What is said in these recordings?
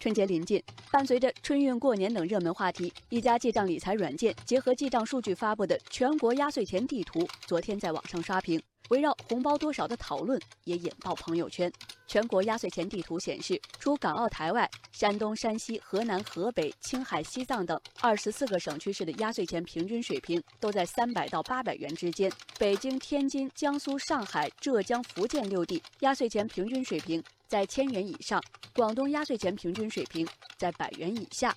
春节临近，伴随着春运、过年等热门话题，一家记账理财软件结合记账数据发布的全国压岁钱地图，昨天在网上刷屏。围绕红包多少的讨论也引爆朋友圈。全国压岁钱地图显示，除港澳台外，山东、山西、河南、河北、青海、西藏等二十四个省区市的压岁钱平均水平都在三百到八百元之间。北京、天津、江苏、上海、浙江、福建六地压岁钱平均水平在千元以上，广东压岁钱平均水平在百元以下。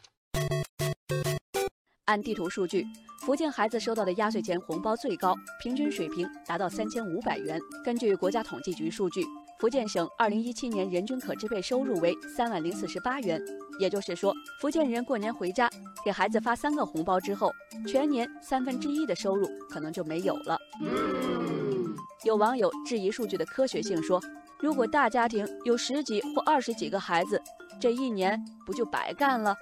按地图数据。福建孩子收到的压岁钱红包最高，平均水平达到三千五百元。根据国家统计局数据，福建省二零一七年人均可支配收入为三万零四十八元。也就是说，福建人过年回家给孩子发三个红包之后，全年三分之一的收入可能就没有了。有网友质疑数据的科学性，说：如果大家庭有十几或二十几个孩子，这一年不就白干了？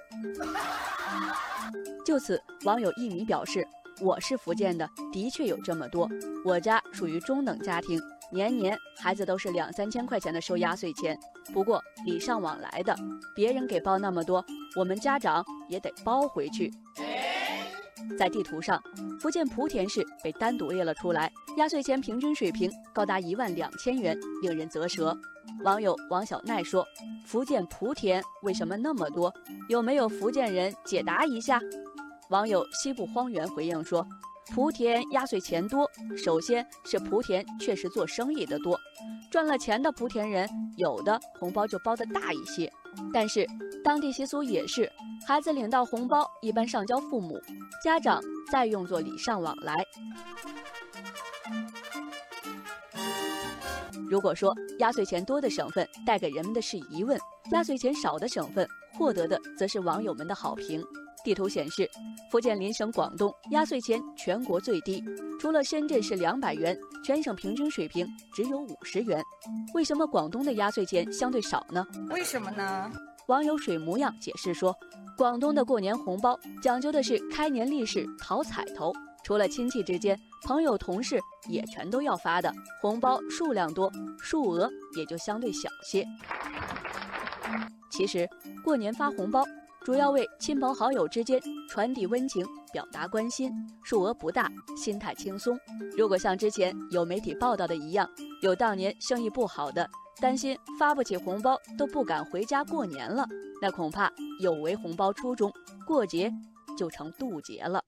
就此，网友一米表示：“我是福建的，的确有这么多。我家属于中等家庭，年年孩子都是两三千块钱的收压岁钱。不过礼尚往来的，别人给包那么多，我们家长也得包回去。”在地图上，福建莆田市被单独列了出来，压岁钱平均水平高达一万两千元，令人啧舌。网友王小奈说：“福建莆田为什么那么多？有没有福建人解答一下？”网友西部荒原回应说：“莆田压岁钱多，首先是莆田确实做生意的多，赚了钱的莆田人有的红包就包的大一些。但是当地习俗也是，孩子领到红包一般上交父母，家长再用作礼尚往来。如果说压岁钱多的省份带给人们的是疑问，压岁钱少的省份获得的则是网友们的好评。”地图显示，福建邻省广东压岁钱全国最低，除了深圳是两百元，全省平均水平只有五十元。为什么广东的压岁钱相对少呢？为什么呢？网友水模样解释说，广东的过年红包讲究的是开年利是、讨彩头，除了亲戚之间，朋友同事也全都要发的，红包数量多，数额也就相对小些。其实，过年发红包。主要为亲朋好友之间传递温情、表达关心，数额不大，心态轻松。如果像之前有媒体报道的一样，有当年生意不好的，担心发不起红包都不敢回家过年了，那恐怕有违红包初衷，过节就成渡劫了。